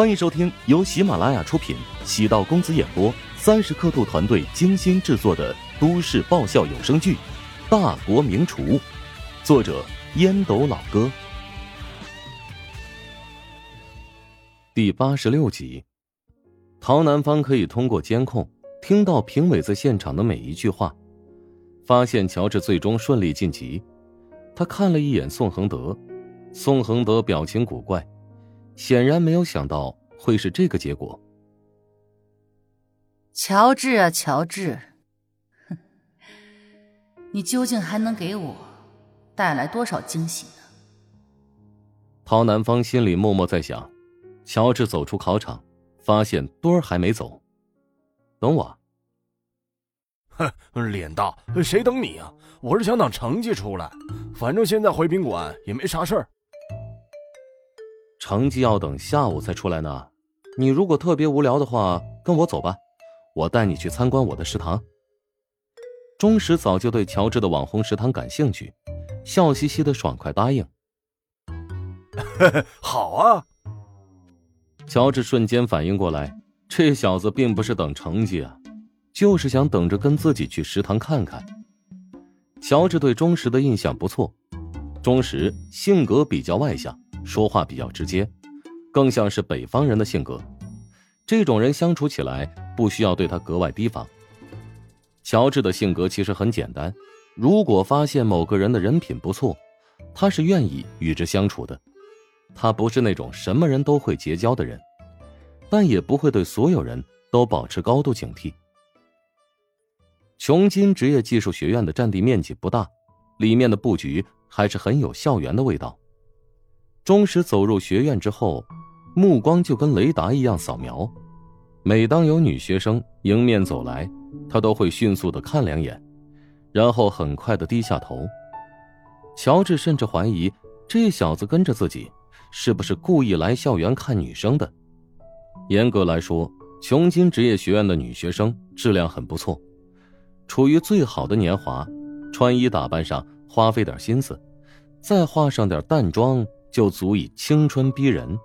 欢迎收听由喜马拉雅出品、喜道公子演播、三十刻度团队精心制作的都市爆笑有声剧《大国名厨》，作者烟斗老哥，第八十六集。陶南方可以通过监控听到评委在现场的每一句话，发现乔治最终顺利晋级。他看了一眼宋恒德，宋恒德表情古怪。显然没有想到会是这个结果。乔治啊，乔治，哼，你究竟还能给我带来多少惊喜呢？陶南方心里默默在想。乔治走出考场，发现墩儿还没走。等我。哼，脸大，谁等你啊？我是想等成绩出来，反正现在回宾馆也没啥事儿。成绩要等下午才出来呢，你如果特别无聊的话，跟我走吧，我带你去参观我的食堂。钟石早就对乔治的网红食堂感兴趣，笑嘻嘻的爽快答应。好啊！乔治瞬间反应过来，这小子并不是等成绩啊，就是想等着跟自己去食堂看看。乔治对钟石的印象不错，钟石性格比较外向。说话比较直接，更像是北方人的性格。这种人相处起来不需要对他格外提防。乔治的性格其实很简单，如果发现某个人的人品不错，他是愿意与之相处的。他不是那种什么人都会结交的人，但也不会对所有人都保持高度警惕。琼金职业技术学院的占地面积不大，里面的布局还是很有校园的味道。钟石走入学院之后，目光就跟雷达一样扫描。每当有女学生迎面走来，他都会迅速的看两眼，然后很快的低下头。乔治甚至怀疑这小子跟着自己，是不是故意来校园看女生的？严格来说，琼金职业学院的女学生质量很不错，处于最好的年华，穿衣打扮上花费点心思，再画上点淡妆。就足以青春逼人。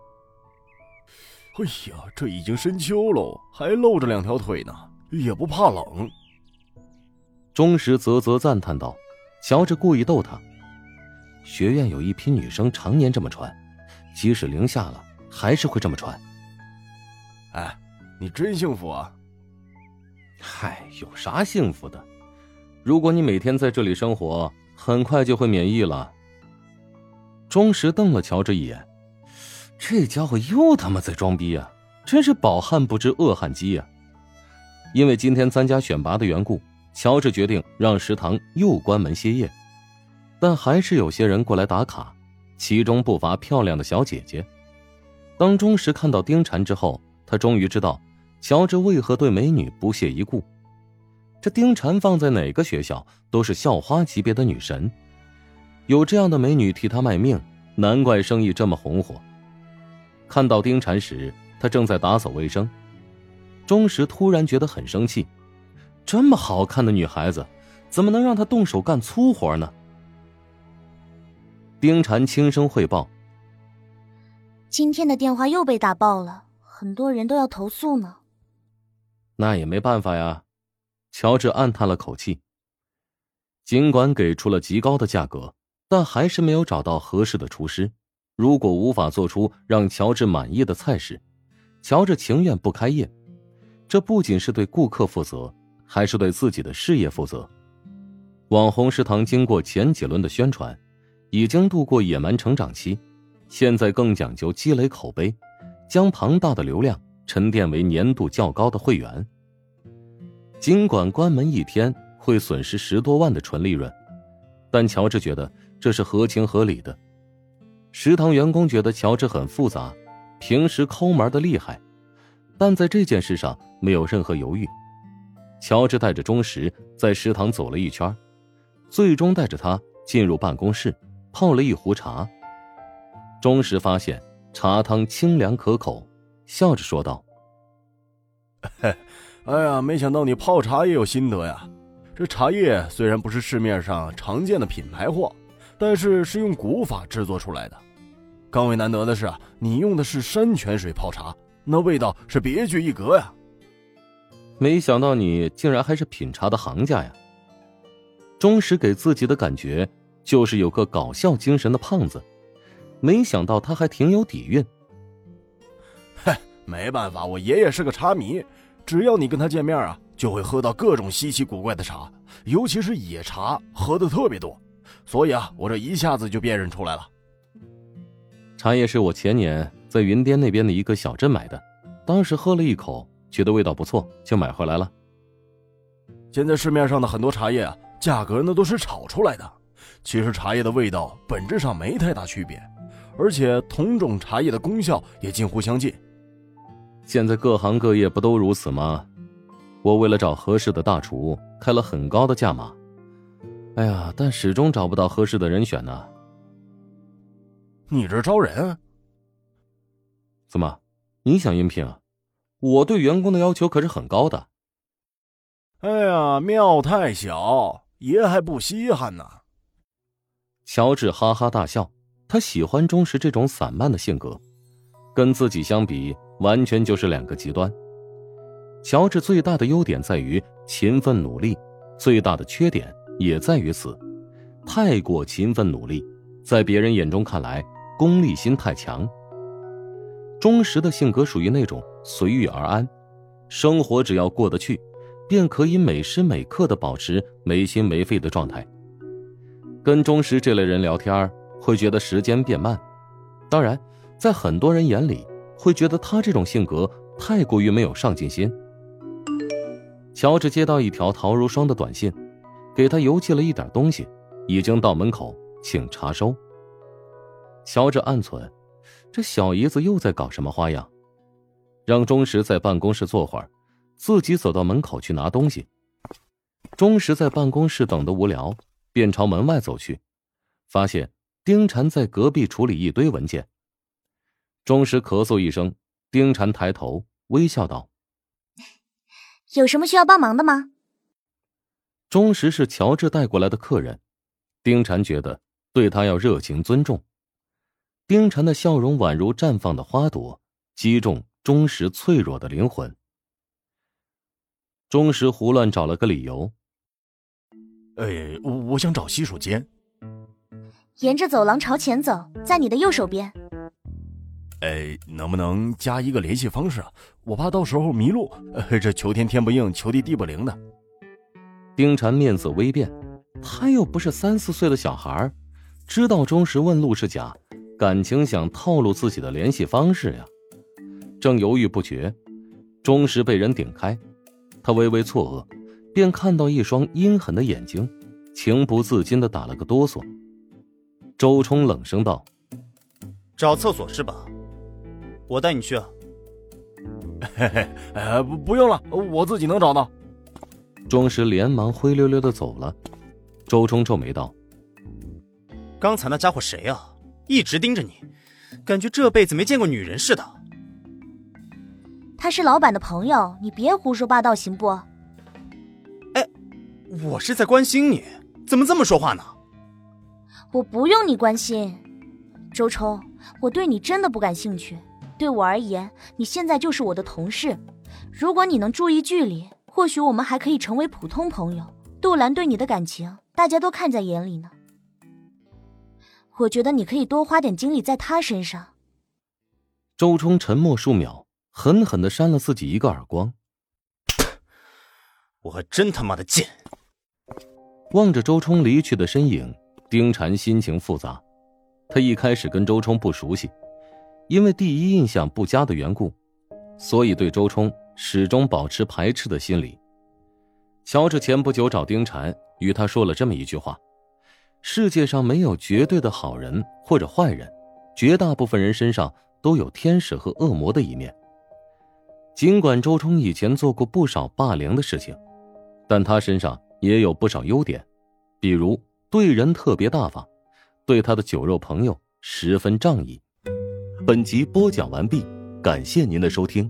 哎呀，这已经深秋喽，还露着两条腿呢，也不怕冷。钟石啧啧赞叹道：“乔治故意逗他，学院有一批女生常年这么穿，即使零下了，还是会这么穿。”哎，你真幸福啊！嗨，有啥幸福的？如果你每天在这里生活，很快就会免疫了。钟石瞪了乔治一眼，这家伙又他妈在装逼啊！真是饱汉不知饿汉饥呀！因为今天参加选拔的缘故，乔治决定让食堂又关门歇业，但还是有些人过来打卡，其中不乏漂亮的小姐姐。当钟石看到丁婵之后，他终于知道乔治为何对美女不屑一顾。这丁婵放在哪个学校都是校花级别的女神。有这样的美女替他卖命，难怪生意这么红火。看到丁婵时，他正在打扫卫生。钟石突然觉得很生气，这么好看的女孩子，怎么能让她动手干粗活呢？丁婵轻声汇报：“今天的电话又被打爆了，很多人都要投诉呢。”那也没办法呀，乔治暗叹了口气。尽管给出了极高的价格。但还是没有找到合适的厨师。如果无法做出让乔治满意的菜式，乔治情愿不开业。这不仅是对顾客负责，还是对自己的事业负责。网红食堂经过前几轮的宣传，已经度过野蛮成长期，现在更讲究积累口碑，将庞大的流量沉淀为年度较高的会员。尽管关门一天会损失十多万的纯利润，但乔治觉得。这是合情合理的。食堂员工觉得乔治很复杂，平时抠门的厉害，但在这件事上没有任何犹豫。乔治带着钟石在食堂走了一圈，最终带着他进入办公室，泡了一壶茶。钟石发现茶汤清凉可口，笑着说道：“哎呀，没想到你泡茶也有心得呀！这茶叶虽然不是市面上常见的品牌货。”但是是用古法制作出来的，更为难得的是啊，你用的是山泉水泡茶，那味道是别具一格呀。没想到你竟然还是品茶的行家呀！钟石给自己的感觉就是有个搞笑精神的胖子，没想到他还挺有底蕴。嗨，没办法，我爷爷是个茶迷，只要你跟他见面啊，就会喝到各种稀奇古怪的茶，尤其是野茶，喝的特别多，所以啊，我这一下子就辨认出来了。茶叶是我前年在云滇那边的一个小镇买的，当时喝了一口。觉得味道不错，就买回来了。现在市面上的很多茶叶啊，价格那都是炒出来的。其实茶叶的味道本质上没太大区别，而且同种茶叶的功效也近乎相近。现在各行各业不都如此吗？我为了找合适的大厨，开了很高的价码。哎呀，但始终找不到合适的人选呢。你这招人？怎么，你想应聘啊？我对员工的要求可是很高的。哎呀，庙太小，爷还不稀罕呢。乔治哈哈大笑，他喜欢钟石这种散漫的性格，跟自己相比，完全就是两个极端。乔治最大的优点在于勤奋努力，最大的缺点也在于此，太过勤奋努力，在别人眼中看来，功利心太强。钟石的性格属于那种。随遇而安，生活只要过得去，便可以每时每刻的保持没心没肺的状态。跟钟石这类人聊天，会觉得时间变慢。当然，在很多人眼里，会觉得他这种性格太过于没有上进心。乔治接到一条陶如霜的短信，给他邮寄了一点东西，已经到门口，请查收。乔治暗存，这小姨子又在搞什么花样？让钟石在办公室坐会儿，自己走到门口去拿东西。钟石在办公室等得无聊，便朝门外走去，发现丁婵在隔壁处理一堆文件。钟石咳嗽一声，丁婵抬头微笑道：“有什么需要帮忙的吗？”钟石是乔治带过来的客人，丁禅觉得对他要热情尊重。丁禅的笑容宛如绽放的花朵，击中。钟石脆弱的灵魂。钟石胡乱找了个理由。哎，我想找洗手间。沿着走廊朝前走，在你的右手边。哎，能不能加一个联系方式啊？我怕到时候迷路。这求天天不应，求地地不灵的。丁禅面色微变，他又不是三四岁的小孩，知道钟石问路是假，感情想套路自己的联系方式呀。正犹豫不决，钟石被人顶开，他微微错愕，便看到一双阴狠的眼睛，情不自禁的打了个哆嗦。周冲冷声道：“找厕所是吧？我带你去啊。”“嘿嘿，呃，不不用了，我自己能找到。”钟石连忙灰溜溜的走了。周冲皱眉道：“刚才那家伙谁啊？一直盯着你，感觉这辈子没见过女人似的。”他是老板的朋友，你别胡说八道，行不？哎，我是在关心你，怎么这么说话呢？我不用你关心，周冲，我对你真的不感兴趣。对我而言，你现在就是我的同事。如果你能注意距离，或许我们还可以成为普通朋友。杜兰对你的感情，大家都看在眼里呢。我觉得你可以多花点精力在他身上。周冲沉默数秒。狠狠的扇了自己一个耳光。我还真他妈的贱！望着周冲离去的身影，丁禅心情复杂。他一开始跟周冲不熟悉，因为第一印象不佳的缘故，所以对周冲始终保持排斥的心理。乔治前不久找丁禅，与他说了这么一句话：世界上没有绝对的好人或者坏人，绝大部分人身上都有天使和恶魔的一面。尽管周冲以前做过不少霸凌的事情，但他身上也有不少优点，比如对人特别大方，对他的酒肉朋友十分仗义。本集播讲完毕，感谢您的收听。